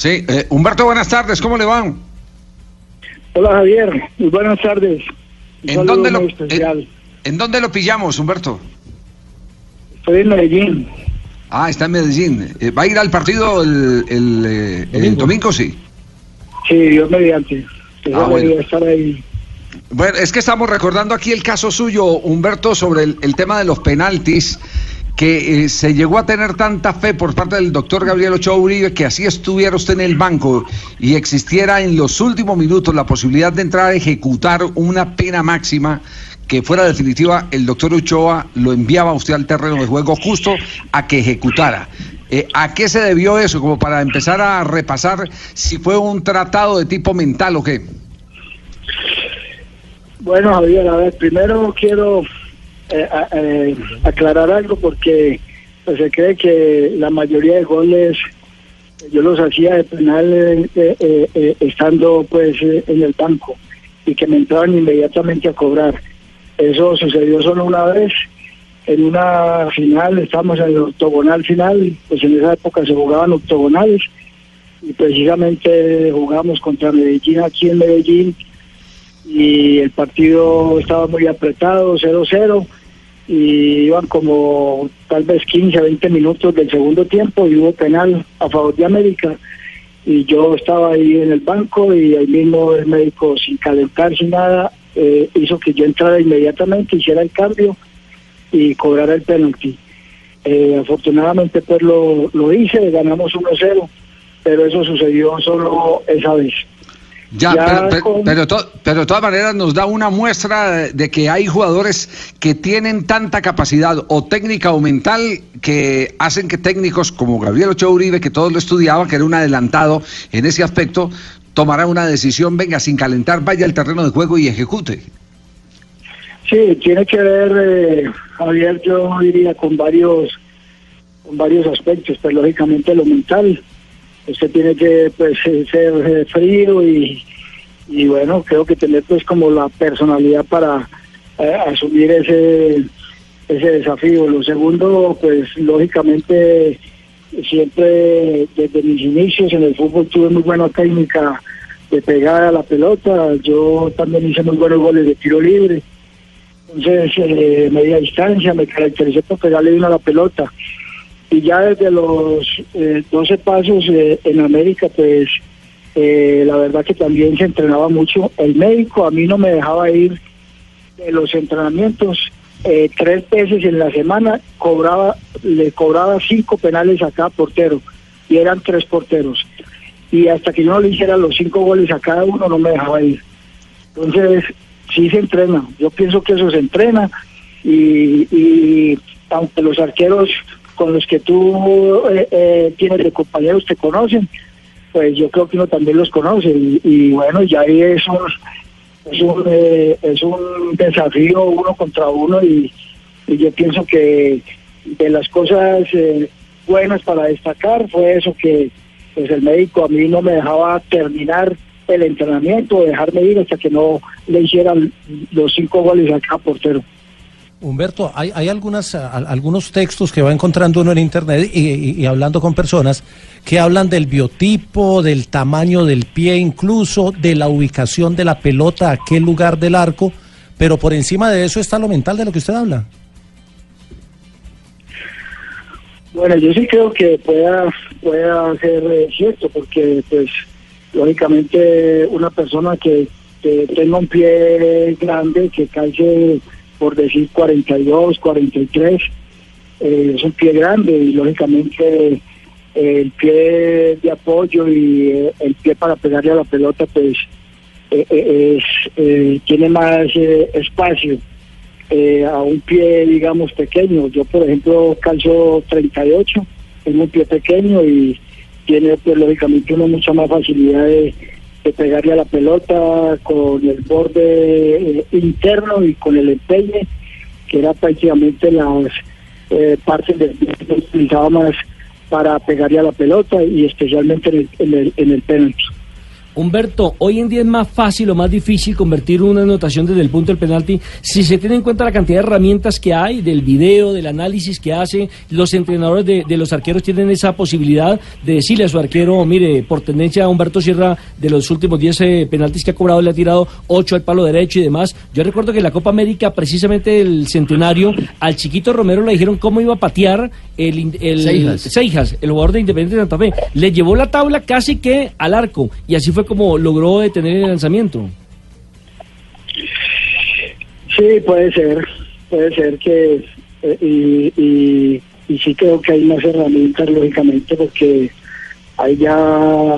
Sí, eh, Humberto, buenas tardes, ¿cómo le van? Hola Javier, muy buenas tardes. Un ¿En dónde, lo, en, en dónde lo pillamos, Humberto? Estoy en Medellín. Ah, está en Medellín. Eh, ¿Va a ir al partido el, el, eh, el Domingo. domingo? Sí. Sí, Dios mediante. Ah, bueno. debería estar ahí. Bueno, es que estamos recordando aquí el caso suyo, Humberto, sobre el, el tema de los penaltis, que eh, se llegó a tener tanta fe por parte del doctor Gabriel Ochoa Uribe que así estuviera usted en el banco y existiera en los últimos minutos la posibilidad de entrar a ejecutar una pena máxima que fuera definitiva, el doctor Ochoa lo enviaba usted al terreno de juego justo a que ejecutara. Eh, ¿A qué se debió eso? Como para empezar a repasar si fue un tratado de tipo mental o qué. Bueno Javier, a ver, primero quiero eh, eh, aclarar algo porque pues, se cree que la mayoría de goles yo los hacía de penal eh, eh, eh, estando pues eh, en el banco y que me entraban inmediatamente a cobrar. Eso sucedió solo una vez en una final, estábamos en el octogonal final, pues en esa época se jugaban octogonales y precisamente jugamos contra Medellín aquí en Medellín y el partido estaba muy apretado, 0-0 y iban como tal vez 15 20 minutos del segundo tiempo y hubo penal a favor de América y yo estaba ahí en el banco y ahí mismo el médico sin calentar sin nada eh, hizo que yo entrara inmediatamente, hiciera el cambio y cobrara el penalti. Eh, afortunadamente pues lo, lo hice, ganamos 1-0, pero eso sucedió solo esa vez. Ya, Ya pero, pero, con- pero to- pero de todas maneras nos da una muestra de, de que hay jugadores que tienen tanta capacidad o técnica o mental que hacen que técnicos como Gabriel Ochoa Uribe, que todos lo estudiaban, que era un adelantado en ese aspecto, tomará una decisión, venga, sin calentar, vaya al terreno de juego y ejecute. Sí, tiene que ver, eh, Javier, yo diría con varios, con varios aspectos, pues lógicamente lo mental. Usted tiene que pues eh, ser eh, frío y, y bueno, creo que tener pues como la personalidad para eh, asumir ese ese desafío. Lo segundo, pues lógicamente siempre desde mis inicios en el fútbol tuve muy buena técnica de pegar a la pelota. Yo también hice muy buenos goles de tiro libre. Entonces, eh, media distancia, me caractericé por pegarle bien a la pelota. Y ya desde los eh, 12 pasos eh, en América, pues eh, la verdad que también se entrenaba mucho. El médico a mí no me dejaba ir de los entrenamientos eh, tres veces en la semana, cobraba le cobraba cinco penales a cada portero y eran tres porteros. Y hasta que yo no le hiciera los cinco goles a cada uno, no me dejaba ir. Entonces, sí se entrena. Yo pienso que eso se entrena y, y aunque los arqueros con los que tú eh, eh, tienes de compañeros te conocen, pues yo creo que uno también los conoce y, bueno, ya ahí eso es un, eh, es un desafío uno contra uno y, y yo pienso que de las cosas eh, buenas para destacar fue eso que pues el médico a mí no me dejaba terminar el entrenamiento, dejarme ir hasta que no le hicieran los cinco goles a cada portero. Humberto, hay, hay algunas, algunos textos que va encontrando uno en internet y, hablando con personas que hablan del biotipo, del tamaño del pie incluso, de la ubicación de la pelota, a qué lugar del arco, pero por encima de eso está lo mental de lo que usted habla. Bueno, yo sí creo que pueda, pueda ser eh, cierto, porque pues lógicamente una persona que, que tenga un pie grande, que calce por decir 42, 43, eh, es un pie grande y lógicamente el pie de apoyo y eh, el pie para pegarle a la pelota pues eh, eh, es, eh, tiene más eh, espacio eh, a un pie, digamos, pequeño. Yo, por ejemplo, calzo 38, tengo un pie pequeño y tiene, pues, lógicamente, uno mucha más facilidad de, de pegarle a la pelota con el borde eh, interno y con el empeine, que era prácticamente las eh, partes del que utilizaba más para pegarle a la pelota y especialmente en el, en el, en el penalti. Humberto, hoy en día es más fácil o más difícil convertir una anotación desde el punto del penalti si se tiene en cuenta la cantidad de herramientas que hay, del video, del análisis que hacen. Los entrenadores de, de los arqueros tienen esa posibilidad de decirle a su arquero, mire, por tendencia a Humberto Sierra, de los últimos 10 eh, penaltis que ha cobrado, le ha tirado 8 al palo derecho y demás. Yo recuerdo que en la Copa América, precisamente el centenario, al chiquito Romero le dijeron cómo iba a patear el, el Seijas. Seijas, el jugador de Independiente de Santa Fe. Le llevó la tabla casi que al arco y así fue como logró detener el lanzamiento. Sí, puede ser, puede ser que, eh, y, y, y sí creo que hay más herramientas, lógicamente, porque hay ya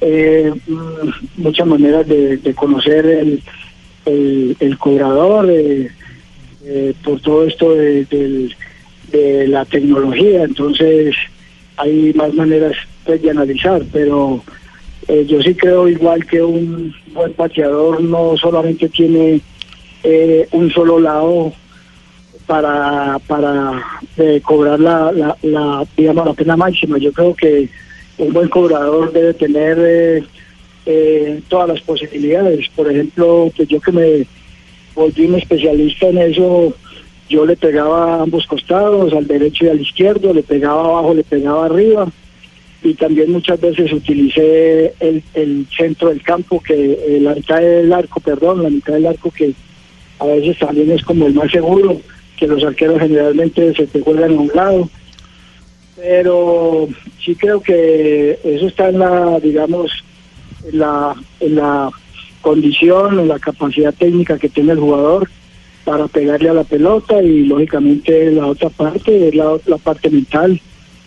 eh, mm, muchas maneras de, de conocer el, el, el cobrador, eh, eh, por todo esto de, del- de la tecnología, entonces hay más maneras pues, de analizar, pero eh, yo sí creo igual que un buen pateador no solamente tiene eh, un solo lado para para eh, cobrar la, la, la, digamos la pena máxima. Yo creo que un buen cobrador debe tener todas las posibilidades. Por ejemplo pues yo que me volví un especialista en eso yo le pegaba a ambos costados al derecho y al izquierdo le pegaba abajo le pegaba arriba y también muchas veces utilicé el, centro del campo, que eh, la mitad del arco, perdón, la mitad del arco que a veces también es como el más seguro, que los arqueros generalmente se te juegan a un lado. Pero sí creo que eso está en la, digamos, en la, en la condición, en la capacidad técnica que tiene el jugador para pegarle a la pelota y lógicamente la otra parte es la, la parte mental,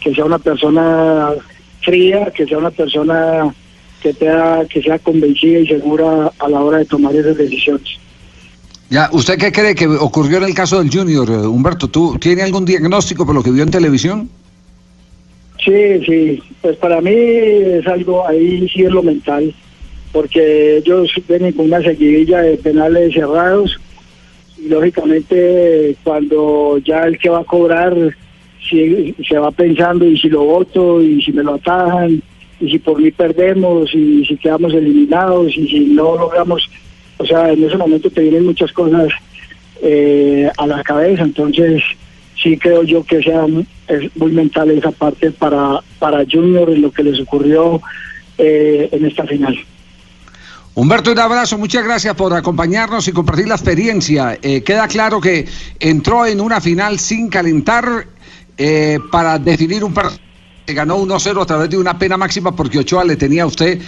que sea una persona fría, que sea una persona que, sea, que sea convencida y segura a la hora de tomar esas decisiones. Ya, ¿usted qué cree que ocurrió en el caso del Junior, eh, Humberto? ¿Tú tiene algún diagnóstico por lo que vio en televisión? Sí, sí, pues para mí es algo, ahí sí es lo mental, porque ellos vienen con una seguidilla de penales cerrados y lógicamente cuando ya el que va a cobrar si, se va pensando y si lo voto y si me lo atajan y si por mí perdemos y si quedamos eliminados y si no logramos, o sea, en ese momento te vienen muchas cosas eh, a la cabeza, entonces sí creo yo que sea es muy mental esa parte para, para Junior en lo que les ocurrió eh, en esta final. Humberto, un abrazo, muchas gracias por acompañarnos y compartir la experiencia. Eh, queda claro que entró en una final sin calentar eh, para definir un partido que ganó 1-0 a través de una pena máxima porque Ochoa le tenía a usted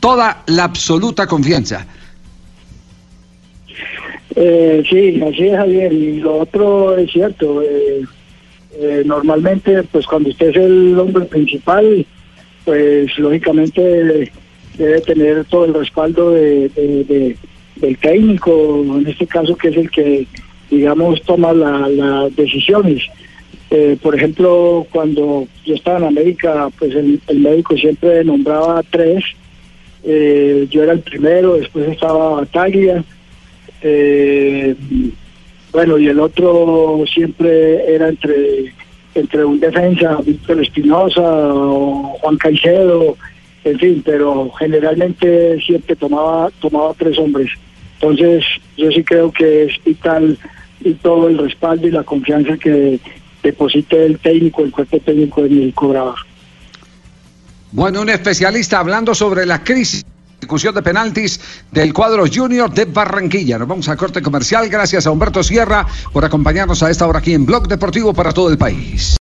toda la absoluta confianza. Eh, sí, así es Javier. Y lo otro es cierto. eh, eh, normalmente, pues cuando usted es el hombre principal, pues lógicamente debe tener todo el respaldo de, de- de- del técnico, en este caso que es el que, digamos, toma la- las decisiones. Eh, por ejemplo, cuando yo estaba en América, pues el, médico siempre nombraba tres. Eh, yo era el primero, después estaba Bataglia. Eh, bueno, y el otro siempre era entre entre un defensa, Víctor Espinosa o Juan Caicedo, en fin, pero generalmente siempre tomaba tomaba tres hombres. Entonces, yo sí creo que es vital y todo el respaldo y la confianza que deposite el técnico, el cuerpo técnico el cobrador. Bueno, un especialista hablando sobre la crisis de ejecución de penaltis del cuadro Junior de Barranquilla. Nos vamos a corte comercial. Gracias a Humberto Sierra por acompañarnos a esta hora aquí en Blog Deportivo para todo el país.